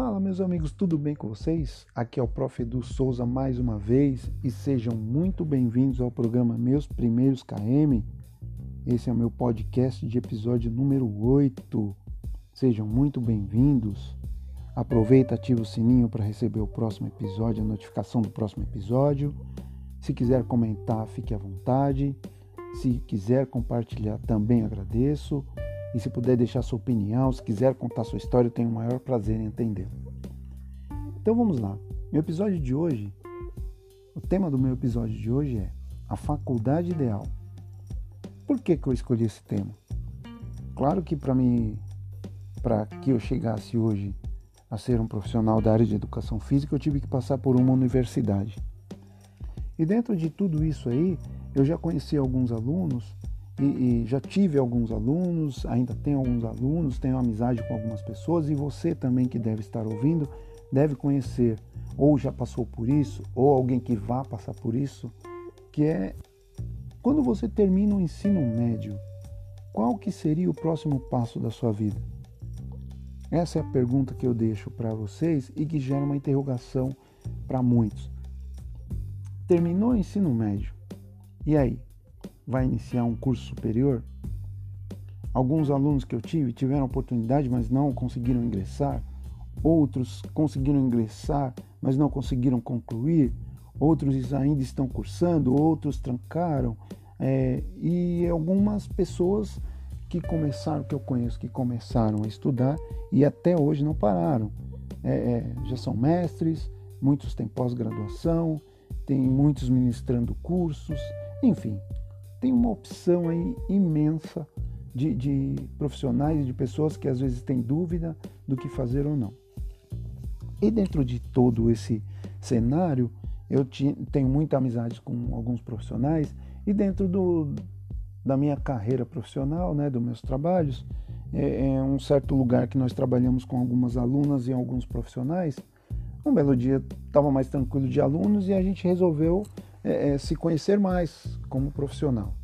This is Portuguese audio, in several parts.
Fala, meus amigos, tudo bem com vocês? Aqui é o Prof. Edu Souza mais uma vez e sejam muito bem-vindos ao programa Meus Primeiros KM. Esse é o meu podcast de episódio número 8. Sejam muito bem-vindos. Aproveita, ativa o sininho para receber o próximo episódio, a notificação do próximo episódio. Se quiser comentar, fique à vontade. Se quiser compartilhar, também agradeço. E se puder deixar sua opinião, se quiser contar sua história, eu tenho o maior prazer em entendê-lo. Então vamos lá. Meu episódio de hoje, o tema do meu episódio de hoje é a faculdade ideal. Por que, que eu escolhi esse tema? Claro que para mim, para que eu chegasse hoje a ser um profissional da área de educação física, eu tive que passar por uma universidade. E dentro de tudo isso aí, eu já conheci alguns alunos e, e, já tive alguns alunos, ainda tenho alguns alunos, tenho amizade com algumas pessoas e você também que deve estar ouvindo deve conhecer ou já passou por isso ou alguém que vá passar por isso, que é quando você termina o ensino médio, qual que seria o próximo passo da sua vida? Essa é a pergunta que eu deixo para vocês e que gera uma interrogação para muitos. Terminou o ensino médio. E aí? Vai iniciar um curso superior, alguns alunos que eu tive tiveram oportunidade, mas não conseguiram ingressar, outros conseguiram ingressar, mas não conseguiram concluir, outros ainda estão cursando, outros trancaram, é, e algumas pessoas que começaram, que eu conheço, que começaram a estudar e até hoje não pararam. É, é, já são mestres, muitos têm pós-graduação, tem muitos ministrando cursos, enfim, tem uma opção aí imensa de, de profissionais de pessoas que às vezes têm dúvida do que fazer ou não. E dentro de todo esse cenário, eu tenho muita amizade com alguns profissionais e dentro do, da minha carreira profissional, né, dos meus trabalhos, é, é um certo lugar que nós trabalhamos com algumas alunas e alguns profissionais. Um belo dia estava mais tranquilo de alunos e a gente resolveu é, é, se conhecer mais como profissional.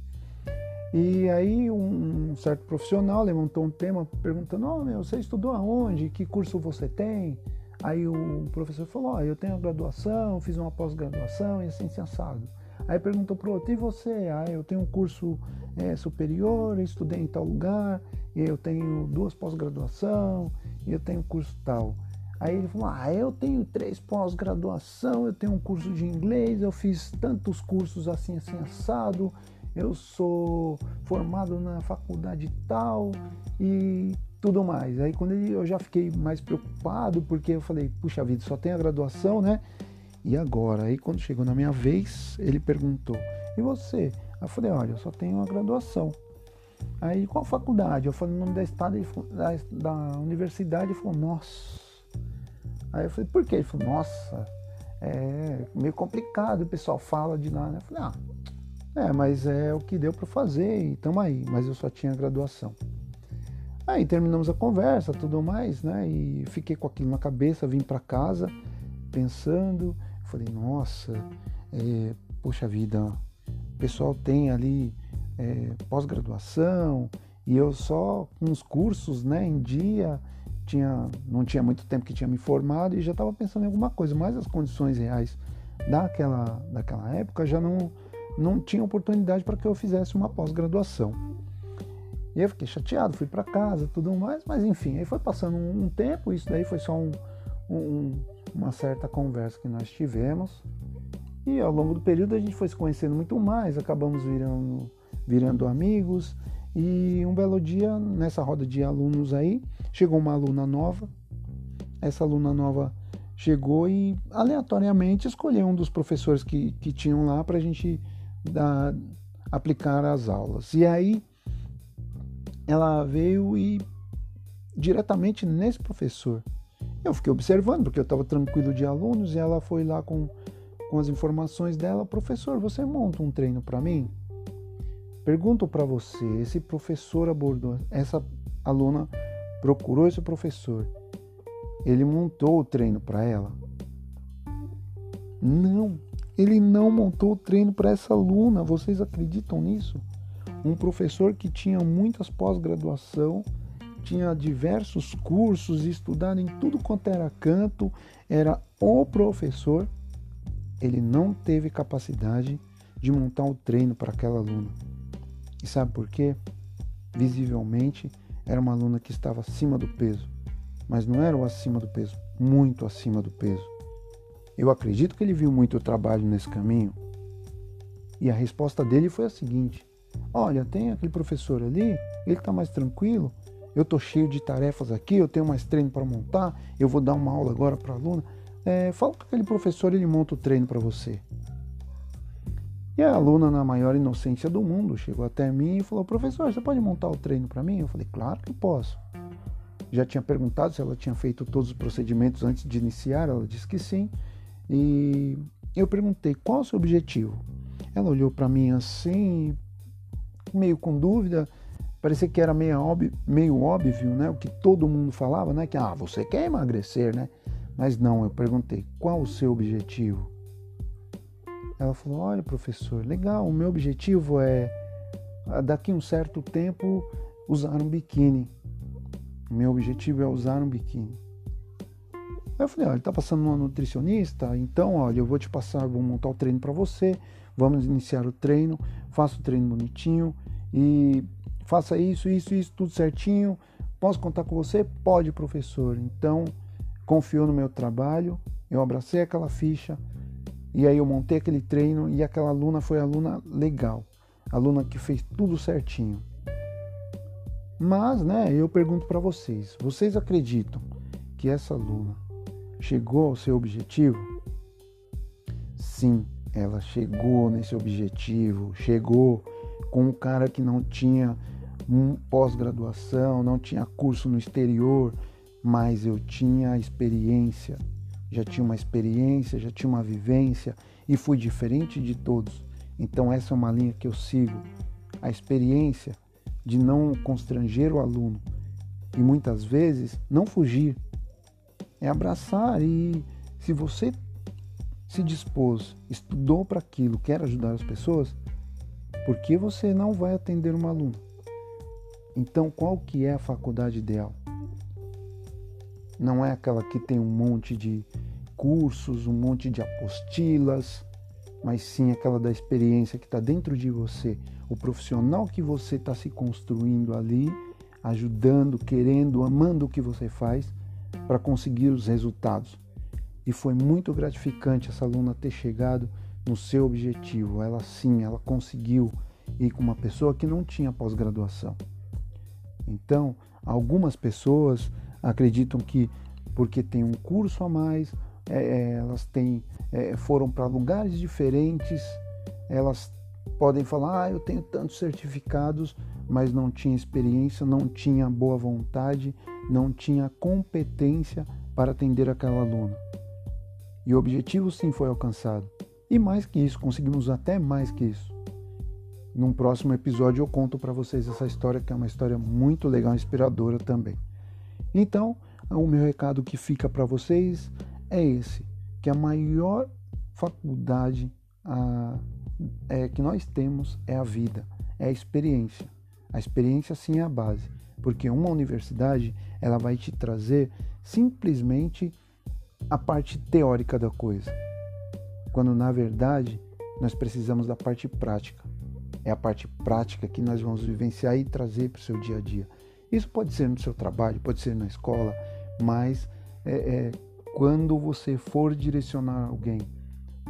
E aí um, certo profissional levantou um tema perguntando, oh, meu, você estudou aonde? Que curso você tem? Aí o professor falou, oh, eu tenho graduação, fiz uma pós-graduação e assim, sensado. Aí perguntou para o outro, e você? Ah, eu tenho um curso é, superior, estudei em tal lugar, e eu tenho duas pós-graduação, e eu tenho curso tal. Aí ele falou: Ah, eu tenho três pós-graduação, eu tenho um curso de inglês, eu fiz tantos cursos assim, assim, assado, eu sou formado na faculdade tal e tudo mais. Aí quando ele, eu já fiquei mais preocupado, porque eu falei: Puxa vida, só tem a graduação, né? E agora? Aí quando chegou na minha vez, ele perguntou: E você? Aí eu falei: Olha, eu só tenho a graduação. Aí qual faculdade? Eu falei o nome da, estado, da, da universidade. Ele falou: Nossa Aí eu falei, por quê? Ele falou, nossa, é meio complicado, o pessoal fala de lá, né? Eu falei, ah, é, mas é o que deu para fazer e tamo aí, mas eu só tinha graduação. Aí terminamos a conversa, tudo mais, né? E fiquei com aquilo na cabeça, vim para casa pensando, falei, nossa, é, poxa vida, o pessoal tem ali é, pós-graduação e eu só com os cursos, né, em dia, tinha, não tinha muito tempo que tinha me formado e já estava pensando em alguma coisa, mas as condições reais daquela, daquela época já não, não tinha oportunidade para que eu fizesse uma pós-graduação. E eu fiquei chateado, fui para casa, tudo mais, mas enfim, aí foi passando um, um tempo, isso daí foi só um, um, uma certa conversa que nós tivemos. E ao longo do período a gente foi se conhecendo muito mais, acabamos virando, virando amigos. E um belo dia, nessa roda de alunos aí, chegou uma aluna nova. Essa aluna nova chegou e aleatoriamente escolheu um dos professores que, que tinham lá para a gente aplicar as aulas. E aí ela veio e diretamente nesse professor. Eu fiquei observando, porque eu estava tranquilo de alunos, e ela foi lá com, com as informações dela: professor, você monta um treino para mim? Pergunto para você, esse professor abordou, essa aluna procurou esse professor, ele montou o treino para ela? Não, ele não montou o treino para essa aluna. Vocês acreditam nisso? Um professor que tinha muitas pós-graduação tinha diversos cursos, estudado em tudo quanto era canto, era o professor. Ele não teve capacidade de montar o treino para aquela aluna. E sabe por quê? Visivelmente era uma aluna que estava acima do peso, mas não era o acima do peso, muito acima do peso. Eu acredito que ele viu muito trabalho nesse caminho. E a resposta dele foi a seguinte: Olha, tem aquele professor ali, ele está mais tranquilo. Eu estou cheio de tarefas aqui, eu tenho mais treino para montar, eu vou dar uma aula agora para a aluna. É, fala com aquele professor, ele monta o treino para você. E a aluna, na maior inocência do mundo, chegou até mim e falou: Professor, você pode montar o treino para mim? Eu falei: Claro que posso. Já tinha perguntado se ela tinha feito todos os procedimentos antes de iniciar, ela disse que sim. E eu perguntei: Qual o seu objetivo? Ela olhou para mim assim, meio com dúvida, parecia que era meio óbvio, meio óbvio, né? O que todo mundo falava, né? Que ah, você quer emagrecer, né? Mas não, eu perguntei: Qual o seu objetivo? Ela falou: Olha, professor, legal, o meu objetivo é, daqui um certo tempo, usar um biquíni. Meu objetivo é usar um biquíni. Eu falei: Olha, está passando uma nutricionista, então, olha, eu vou te passar, vou montar o treino para você, vamos iniciar o treino, faça o treino bonitinho e faça isso, isso, isso, tudo certinho. Posso contar com você? Pode, professor. Então, confiou no meu trabalho, eu abracei aquela ficha e aí eu montei aquele treino e aquela aluna foi aluna legal, aluna que fez tudo certinho. Mas, né, eu pergunto para vocês, vocês acreditam que essa aluna chegou ao seu objetivo? Sim, ela chegou nesse objetivo, chegou com um cara que não tinha um pós-graduação, não tinha curso no exterior, mas eu tinha experiência, já tinha uma experiência, já tinha uma vivência e fui diferente de todos. Então essa é uma linha que eu sigo. A experiência de não constranger o aluno e muitas vezes não fugir. É abraçar e se você se dispôs, estudou para aquilo, quer ajudar as pessoas, por que você não vai atender um aluno? Então, qual que é a faculdade ideal? Não é aquela que tem um monte de cursos, um monte de apostilas, mas sim aquela da experiência que está dentro de você, o profissional que você está se construindo ali, ajudando, querendo, amando o que você faz para conseguir os resultados. E foi muito gratificante essa aluna ter chegado no seu objetivo. Ela sim, ela conseguiu ir com uma pessoa que não tinha pós-graduação. Então, algumas pessoas acreditam que porque tem um curso a mais, é, é, elas têm, é, foram para lugares diferentes, elas podem falar, ah, eu tenho tantos certificados, mas não tinha experiência, não tinha boa vontade, não tinha competência para atender aquela aluna. E o objetivo sim foi alcançado. E mais que isso, conseguimos até mais que isso. Num próximo episódio eu conto para vocês essa história, que é uma história muito legal, inspiradora também. Então, o meu recado que fica para vocês é esse, que a maior faculdade a, é, que nós temos é a vida, é a experiência. A experiência sim é a base, porque uma universidade ela vai te trazer simplesmente a parte teórica da coisa, quando na verdade nós precisamos da parte prática. É a parte prática que nós vamos vivenciar e trazer para o seu dia a dia. Isso pode ser no seu trabalho, pode ser na escola, mas é, é, quando você for direcionar alguém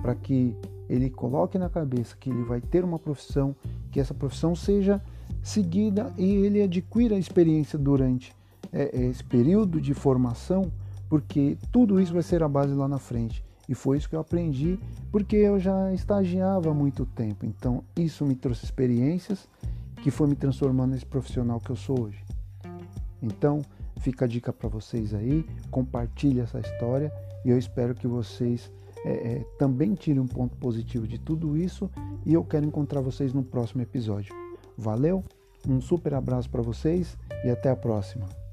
para que ele coloque na cabeça que ele vai ter uma profissão, que essa profissão seja seguida e ele adquira a experiência durante é, esse período de formação, porque tudo isso vai ser a base lá na frente. E foi isso que eu aprendi, porque eu já estagiava há muito tempo. Então, isso me trouxe experiências que foi me transformando nesse profissional que eu sou hoje. Então, Fica a dica para vocês aí, compartilhe essa história e eu espero que vocês é, é, também tirem um ponto positivo de tudo isso e eu quero encontrar vocês no próximo episódio. Valeu, um super abraço para vocês e até a próxima.